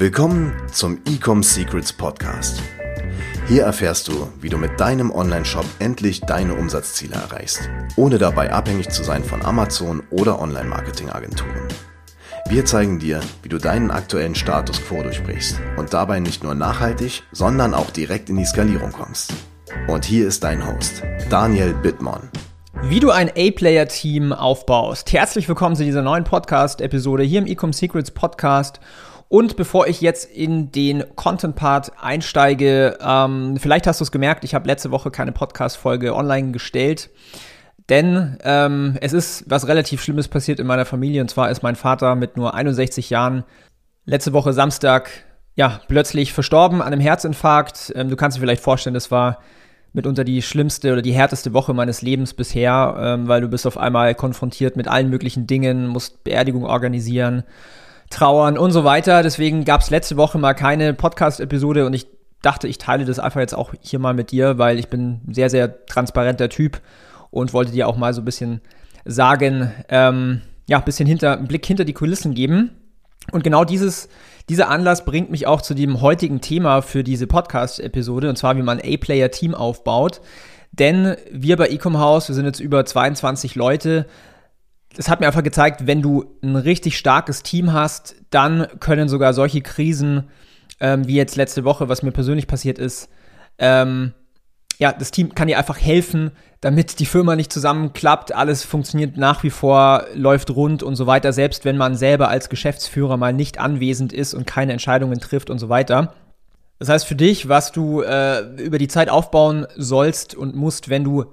Willkommen zum Ecom Secrets Podcast. Hier erfährst du, wie du mit deinem Online-Shop endlich deine Umsatzziele erreichst, ohne dabei abhängig zu sein von Amazon oder Online-Marketing-Agenturen. Wir zeigen dir, wie du deinen aktuellen Status quo durchbrichst und dabei nicht nur nachhaltig, sondern auch direkt in die Skalierung kommst. Und hier ist dein Host, Daniel Bittmann. Wie du ein A-Player-Team aufbaust. Herzlich willkommen zu dieser neuen Podcast-Episode hier im Ecom Secrets Podcast. Und bevor ich jetzt in den Content-Part einsteige, ähm, vielleicht hast du es gemerkt, ich habe letzte Woche keine Podcast-Folge online gestellt. Denn ähm, es ist was relativ Schlimmes passiert in meiner Familie. Und zwar ist mein Vater mit nur 61 Jahren letzte Woche Samstag ja plötzlich verstorben an einem Herzinfarkt. Ähm, du kannst dir vielleicht vorstellen, das war mitunter die schlimmste oder die härteste Woche meines Lebens bisher, ähm, weil du bist auf einmal konfrontiert mit allen möglichen Dingen, musst Beerdigung organisieren, trauern und so weiter. Deswegen gab es letzte Woche mal keine Podcast-Episode und ich dachte, ich teile das einfach jetzt auch hier mal mit dir, weil ich bin ein sehr, sehr transparenter Typ und wollte dir auch mal so ein bisschen sagen, ähm, ja, ein bisschen hinter, einen Blick hinter die Kulissen geben. Und genau dieses, dieser Anlass bringt mich auch zu dem heutigen Thema für diese Podcast-Episode, und zwar wie man A-Player-Team aufbaut. Denn wir bei Ecom House, wir sind jetzt über 22 Leute, es hat mir einfach gezeigt, wenn du ein richtig starkes Team hast, dann können sogar solche Krisen, ähm, wie jetzt letzte Woche, was mir persönlich passiert ist, ähm, ja, das Team kann dir einfach helfen, damit die Firma nicht zusammenklappt, alles funktioniert nach wie vor, läuft rund und so weiter, selbst wenn man selber als Geschäftsführer mal nicht anwesend ist und keine Entscheidungen trifft und so weiter. Das heißt für dich, was du äh, über die Zeit aufbauen sollst und musst, wenn du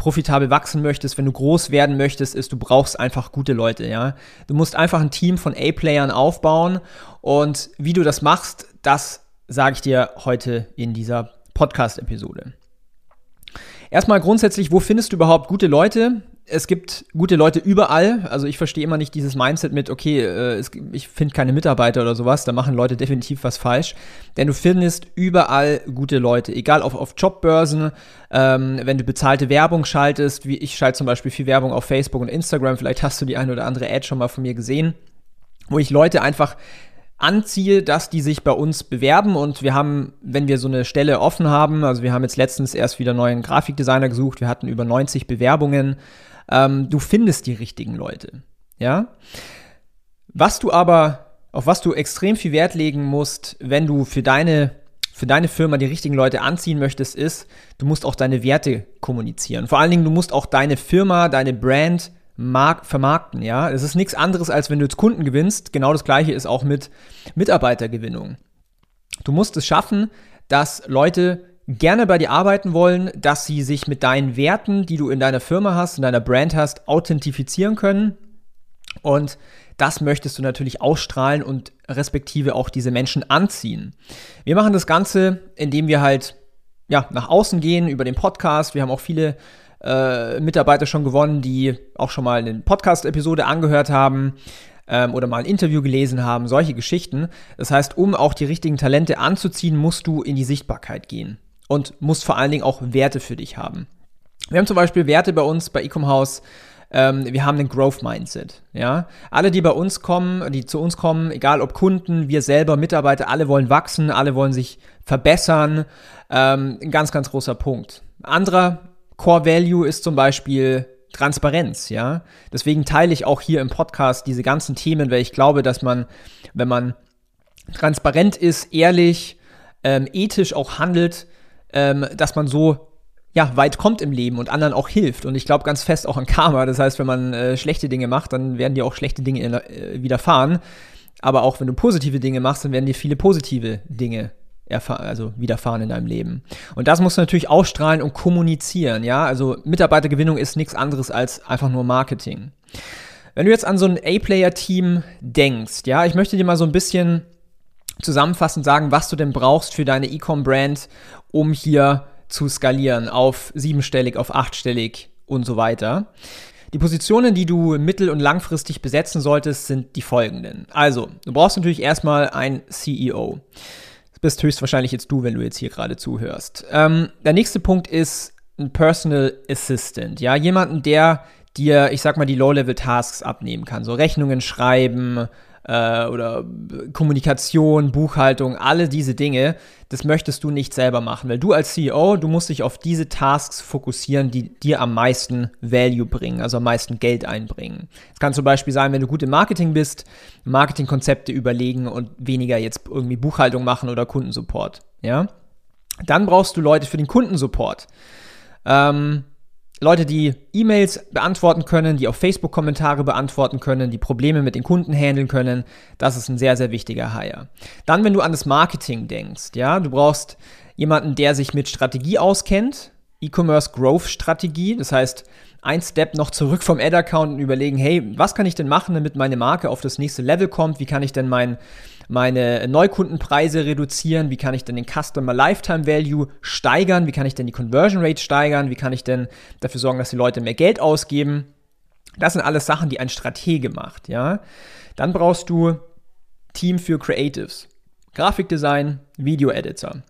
profitabel wachsen möchtest, wenn du groß werden möchtest, ist, du brauchst einfach gute Leute, ja. Du musst einfach ein Team von A-Playern aufbauen und wie du das machst, das sage ich dir heute in dieser Podcast-Episode. Erstmal grundsätzlich, wo findest du überhaupt gute Leute? Es gibt gute Leute überall. Also ich verstehe immer nicht dieses Mindset mit, okay, äh, es, ich finde keine Mitarbeiter oder sowas. Da machen Leute definitiv was falsch. Denn du findest überall gute Leute. Egal auf, auf Jobbörsen, ähm, wenn du bezahlte Werbung schaltest, wie ich schalte zum Beispiel viel Werbung auf Facebook und Instagram. Vielleicht hast du die eine oder andere Ad schon mal von mir gesehen, wo ich Leute einfach anziehe, dass die sich bei uns bewerben und wir haben, wenn wir so eine Stelle offen haben, also wir haben jetzt letztens erst wieder neuen Grafikdesigner gesucht, wir hatten über 90 Bewerbungen, ähm, du findest die richtigen Leute, ja. Was du aber, auf was du extrem viel Wert legen musst, wenn du für deine für deine Firma die richtigen Leute anziehen möchtest, ist, du musst auch deine Werte kommunizieren. Vor allen Dingen, du musst auch deine Firma, deine Brand vermarkten, ja. Es ist nichts anderes, als wenn du jetzt Kunden gewinnst. Genau das gleiche ist auch mit Mitarbeitergewinnung. Du musst es schaffen, dass Leute gerne bei dir arbeiten wollen, dass sie sich mit deinen Werten, die du in deiner Firma hast, in deiner Brand hast, authentifizieren können. Und das möchtest du natürlich ausstrahlen und respektive auch diese Menschen anziehen. Wir machen das Ganze, indem wir halt ja, nach außen gehen über den Podcast. Wir haben auch viele äh, Mitarbeiter schon gewonnen, die auch schon mal eine Podcast-Episode angehört haben ähm, oder mal ein Interview gelesen haben, solche Geschichten. Das heißt, um auch die richtigen Talente anzuziehen, musst du in die Sichtbarkeit gehen und musst vor allen Dingen auch Werte für dich haben. Wir haben zum Beispiel Werte bei uns bei Ecom House. Ähm, wir haben einen Growth Mindset. Ja, alle, die bei uns kommen, die zu uns kommen, egal ob Kunden, wir selber, Mitarbeiter, alle wollen wachsen, alle wollen sich verbessern. Ähm, ein ganz, ganz großer Punkt. Anderer Core Value ist zum Beispiel Transparenz, ja. Deswegen teile ich auch hier im Podcast diese ganzen Themen, weil ich glaube, dass man, wenn man transparent ist, ehrlich, ähm, ethisch auch handelt, ähm, dass man so ja, weit kommt im Leben und anderen auch hilft. Und ich glaube ganz fest auch an Karma. Das heißt, wenn man äh, schlechte Dinge macht, dann werden dir auch schlechte Dinge äh, widerfahren. Aber auch wenn du positive Dinge machst, dann werden dir viele positive Dinge also widerfahren in deinem Leben. Und das musst du natürlich ausstrahlen und kommunizieren, ja. Also Mitarbeitergewinnung ist nichts anderes als einfach nur Marketing. Wenn du jetzt an so ein A-Player-Team denkst, ja, ich möchte dir mal so ein bisschen zusammenfassend sagen, was du denn brauchst für deine E-Com-Brand, um hier zu skalieren auf siebenstellig, auf achtstellig und so weiter. Die Positionen, die du mittel- und langfristig besetzen solltest, sind die folgenden. Also, du brauchst natürlich erstmal ein CEO bist höchstwahrscheinlich jetzt du, wenn du jetzt hier gerade zuhörst. Ähm, der nächste Punkt ist ein Personal Assistant. Ja, jemanden, der dir, ich sag mal, die Low-Level-Tasks abnehmen kann. So Rechnungen schreiben, äh, oder Kommunikation, Buchhaltung, alle diese Dinge, das möchtest du nicht selber machen, weil du als CEO, du musst dich auf diese Tasks fokussieren, die dir am meisten Value bringen, also am meisten Geld einbringen. Es kann zum Beispiel sein, wenn du gut im Marketing bist, Marketingkonzepte überlegen und weniger jetzt irgendwie Buchhaltung machen oder Kundensupport, ja. Dann brauchst du Leute für den Kundensupport. Ähm, Leute, die E-Mails beantworten können, die auf Facebook Kommentare beantworten können, die Probleme mit den Kunden handeln können, das ist ein sehr, sehr wichtiger Hire. Dann, wenn du an das Marketing denkst, ja, du brauchst jemanden, der sich mit Strategie auskennt, E-Commerce Growth Strategie, das heißt, ein Step noch zurück vom Ad-Account und überlegen, hey, was kann ich denn machen, damit meine Marke auf das nächste Level kommt? Wie kann ich denn mein, meine Neukundenpreise reduzieren? Wie kann ich denn den Customer Lifetime Value steigern? Wie kann ich denn die Conversion Rate steigern? Wie kann ich denn dafür sorgen, dass die Leute mehr Geld ausgeben? Das sind alles Sachen, die ein Stratege macht, ja. Dann brauchst du Team für Creatives. Grafikdesign, Video-Editor.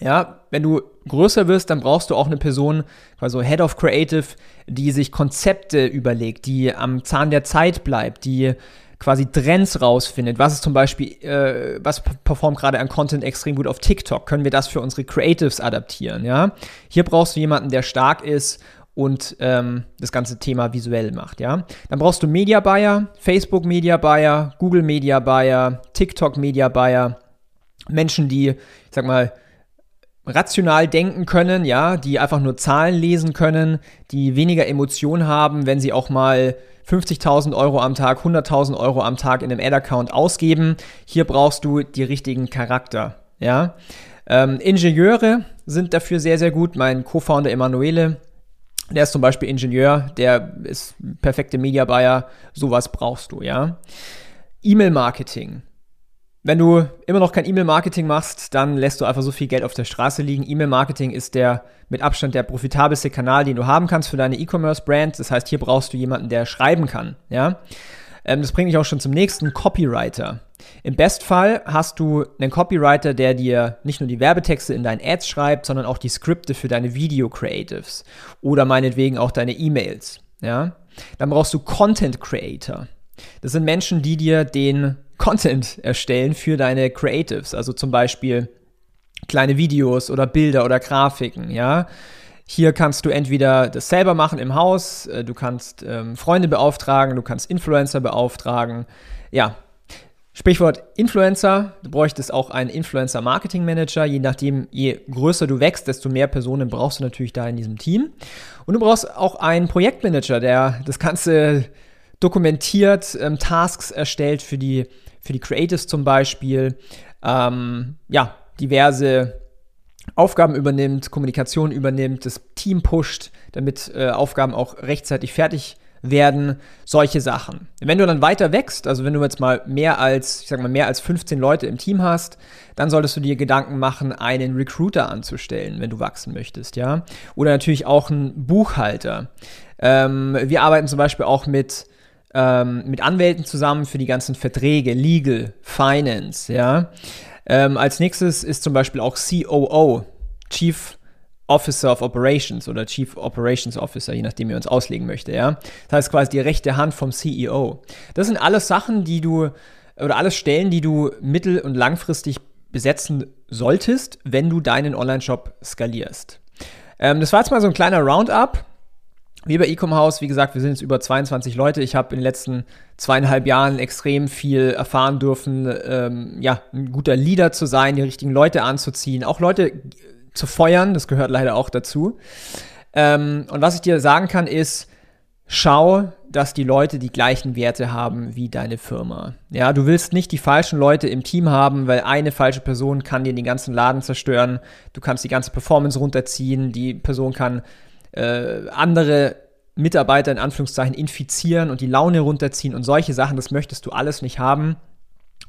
Ja, wenn du größer wirst, dann brauchst du auch eine Person, also Head of Creative, die sich Konzepte überlegt, die am Zahn der Zeit bleibt, die quasi Trends rausfindet. Was ist zum Beispiel, äh, was performt gerade an Content extrem gut auf TikTok? Können wir das für unsere Creatives adaptieren? Ja, hier brauchst du jemanden, der stark ist und ähm, das ganze Thema visuell macht, ja. Dann brauchst du Media Buyer, Facebook Media Buyer, Google Media Buyer, TikTok Media Buyer, Menschen, die, ich sag mal, rational denken können, ja, die einfach nur Zahlen lesen können, die weniger Emotionen haben, wenn sie auch mal 50.000 Euro am Tag, 100.000 Euro am Tag in einem Ad-Account ausgeben. Hier brauchst du die richtigen Charakter. Ja? Ähm, Ingenieure sind dafür sehr, sehr gut. Mein Co-Founder Emanuele, der ist zum Beispiel Ingenieur, der ist perfekte Media Buyer. Sowas brauchst du. Ja? E-Mail-Marketing. Wenn du immer noch kein E-Mail-Marketing machst, dann lässt du einfach so viel Geld auf der Straße liegen. E-Mail-Marketing ist der mit Abstand der profitabelste Kanal, den du haben kannst für deine E-Commerce-Brand. Das heißt, hier brauchst du jemanden, der schreiben kann. Ja? Ähm, das bringt mich auch schon zum nächsten Copywriter. Im Bestfall hast du einen Copywriter, der dir nicht nur die Werbetexte in deinen Ads schreibt, sondern auch die Skripte für deine Video-Creatives oder meinetwegen auch deine E-Mails. Ja? Dann brauchst du Content Creator. Das sind Menschen, die dir den Content erstellen für deine Creatives, also zum Beispiel kleine Videos oder Bilder oder Grafiken, ja. Hier kannst du entweder das selber machen im Haus, äh, du kannst ähm, Freunde beauftragen, du kannst Influencer beauftragen. Ja, Sprichwort Influencer, du bräuchtest auch einen Influencer Marketing Manager. Je nachdem, je größer du wächst, desto mehr Personen brauchst du natürlich da in diesem Team. Und du brauchst auch einen Projektmanager, der das Ganze dokumentiert, ähm, Tasks erstellt für die für die Creatives zum Beispiel, ähm, ja, diverse Aufgaben übernimmt, Kommunikation übernimmt, das Team pusht, damit äh, Aufgaben auch rechtzeitig fertig werden, solche Sachen. Wenn du dann weiter wächst, also wenn du jetzt mal mehr als, ich sag mal, mehr als 15 Leute im Team hast, dann solltest du dir Gedanken machen, einen Recruiter anzustellen, wenn du wachsen möchtest, ja. Oder natürlich auch einen Buchhalter. Ähm, wir arbeiten zum Beispiel auch mit ähm, mit Anwälten zusammen für die ganzen Verträge, Legal, Finance, ja. Ähm, als nächstes ist zum Beispiel auch COO, Chief Officer of Operations oder Chief Operations Officer, je nachdem, wie man es auslegen möchte, ja. Das heißt quasi die rechte Hand vom CEO. Das sind alles Sachen, die du, oder alles Stellen, die du mittel- und langfristig besetzen solltest, wenn du deinen Online-Shop skalierst. Ähm, das war jetzt mal so ein kleiner Roundup wir bei Ecom House, wie gesagt, wir sind jetzt über 22 Leute. Ich habe in den letzten zweieinhalb Jahren extrem viel erfahren dürfen, ähm, ja, ein guter Leader zu sein, die richtigen Leute anzuziehen, auch Leute zu feuern, das gehört leider auch dazu. Ähm, und was ich dir sagen kann, ist, schau, dass die Leute die gleichen Werte haben wie deine Firma. Ja, du willst nicht die falschen Leute im Team haben, weil eine falsche Person kann dir den ganzen Laden zerstören. Du kannst die ganze Performance runterziehen. Die Person kann äh, andere Mitarbeiter in Anführungszeichen infizieren und die Laune runterziehen und solche Sachen, das möchtest du alles nicht haben.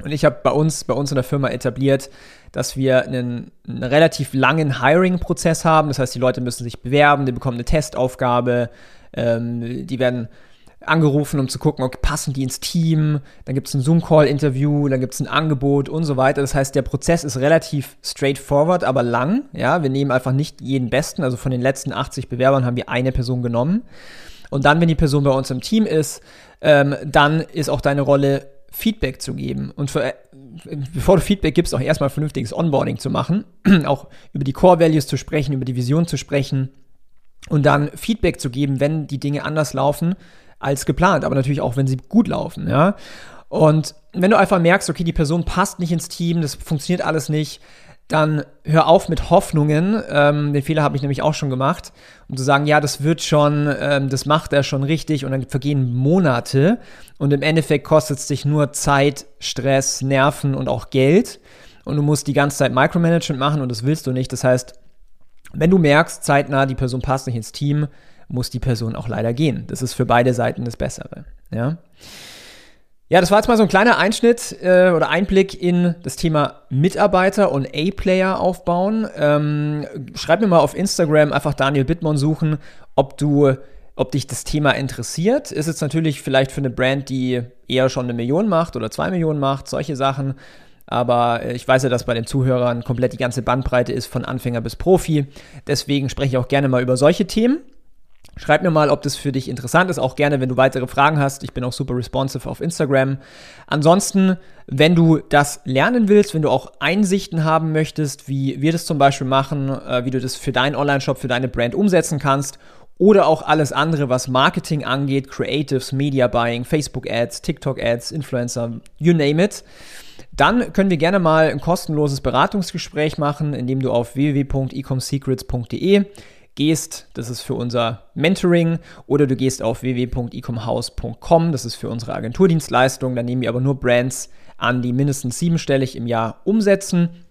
Und ich habe bei uns, bei uns in der Firma etabliert, dass wir einen, einen relativ langen Hiring-Prozess haben. Das heißt, die Leute müssen sich bewerben, die bekommen eine Testaufgabe, ähm, die werden angerufen, um zu gucken, okay, passen die ins Team, dann gibt es ein Zoom-Call-Interview, dann gibt es ein Angebot und so weiter. Das heißt, der Prozess ist relativ straightforward, aber lang. Ja, wir nehmen einfach nicht jeden Besten. Also von den letzten 80 Bewerbern haben wir eine Person genommen. Und dann, wenn die Person bei uns im Team ist, ähm, dann ist auch deine Rolle Feedback zu geben. Und für, äh, bevor du Feedback gibst, auch erstmal vernünftiges Onboarding zu machen, auch über die Core Values zu sprechen, über die Vision zu sprechen und dann Feedback zu geben, wenn die Dinge anders laufen als geplant, aber natürlich auch, wenn sie gut laufen, ja. Und wenn du einfach merkst, okay, die Person passt nicht ins Team, das funktioniert alles nicht, dann hör auf mit Hoffnungen. Ähm, den Fehler habe ich nämlich auch schon gemacht, um zu sagen, ja, das wird schon, ähm, das macht er schon richtig und dann vergehen Monate und im Endeffekt kostet es dich nur Zeit, Stress, Nerven und auch Geld und du musst die ganze Zeit Micromanagement machen und das willst du nicht. Das heißt, wenn du merkst, zeitnah, die Person passt nicht ins Team, muss die Person auch leider gehen. Das ist für beide Seiten das Bessere. Ja. Ja, das war jetzt mal so ein kleiner Einschnitt äh, oder Einblick in das Thema Mitarbeiter und A-Player aufbauen. Ähm, schreib mir mal auf Instagram einfach Daniel Bittmann suchen, ob du, ob dich das Thema interessiert. Ist jetzt natürlich vielleicht für eine Brand, die eher schon eine Million macht oder zwei Millionen macht, solche Sachen. Aber äh, ich weiß ja, dass bei den Zuhörern komplett die ganze Bandbreite ist, von Anfänger bis Profi. Deswegen spreche ich auch gerne mal über solche Themen. Schreib mir mal, ob das für dich interessant ist. Auch gerne, wenn du weitere Fragen hast. Ich bin auch super responsive auf Instagram. Ansonsten, wenn du das lernen willst, wenn du auch Einsichten haben möchtest, wie wir das zum Beispiel machen, äh, wie du das für deinen Online-Shop, für deine Brand umsetzen kannst oder auch alles andere, was Marketing angeht, Creatives, Media Buying, Facebook Ads, TikTok Ads, Influencer, you name it, dann können wir gerne mal ein kostenloses Beratungsgespräch machen, indem du auf www.ecomsecrets.de gehst, das ist für unser Mentoring, oder du gehst auf www.ecomhouse.com, das ist für unsere Agenturdienstleistung. Da nehmen wir aber nur Brands an, die mindestens siebenstellig im Jahr umsetzen.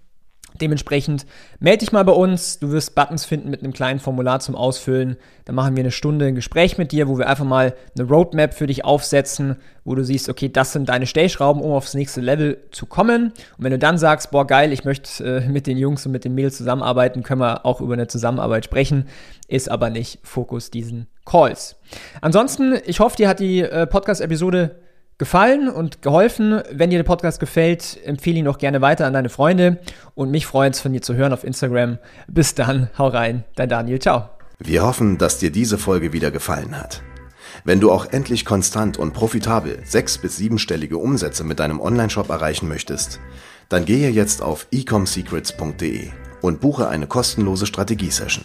Dementsprechend melde dich mal bei uns. Du wirst Buttons finden mit einem kleinen Formular zum Ausfüllen. Dann machen wir eine Stunde ein Gespräch mit dir, wo wir einfach mal eine Roadmap für dich aufsetzen, wo du siehst, okay, das sind deine Stellschrauben, um aufs nächste Level zu kommen. Und wenn du dann sagst, boah, geil, ich möchte äh, mit den Jungs und mit den Mädels zusammenarbeiten, können wir auch über eine Zusammenarbeit sprechen. Ist aber nicht Fokus diesen Calls. Ansonsten, ich hoffe, dir hat die äh, Podcast-Episode gefallen und geholfen. Wenn dir der Podcast gefällt, empfehle ihn doch gerne weiter an deine Freunde und mich freut es von dir zu hören auf Instagram. Bis dann, hau rein, dein Daniel, ciao. Wir hoffen, dass dir diese Folge wieder gefallen hat. Wenn du auch endlich konstant und profitabel sechs- bis siebenstellige Umsätze mit deinem Onlineshop erreichen möchtest, dann gehe jetzt auf ecomsecrets.de und buche eine kostenlose Strategiesession.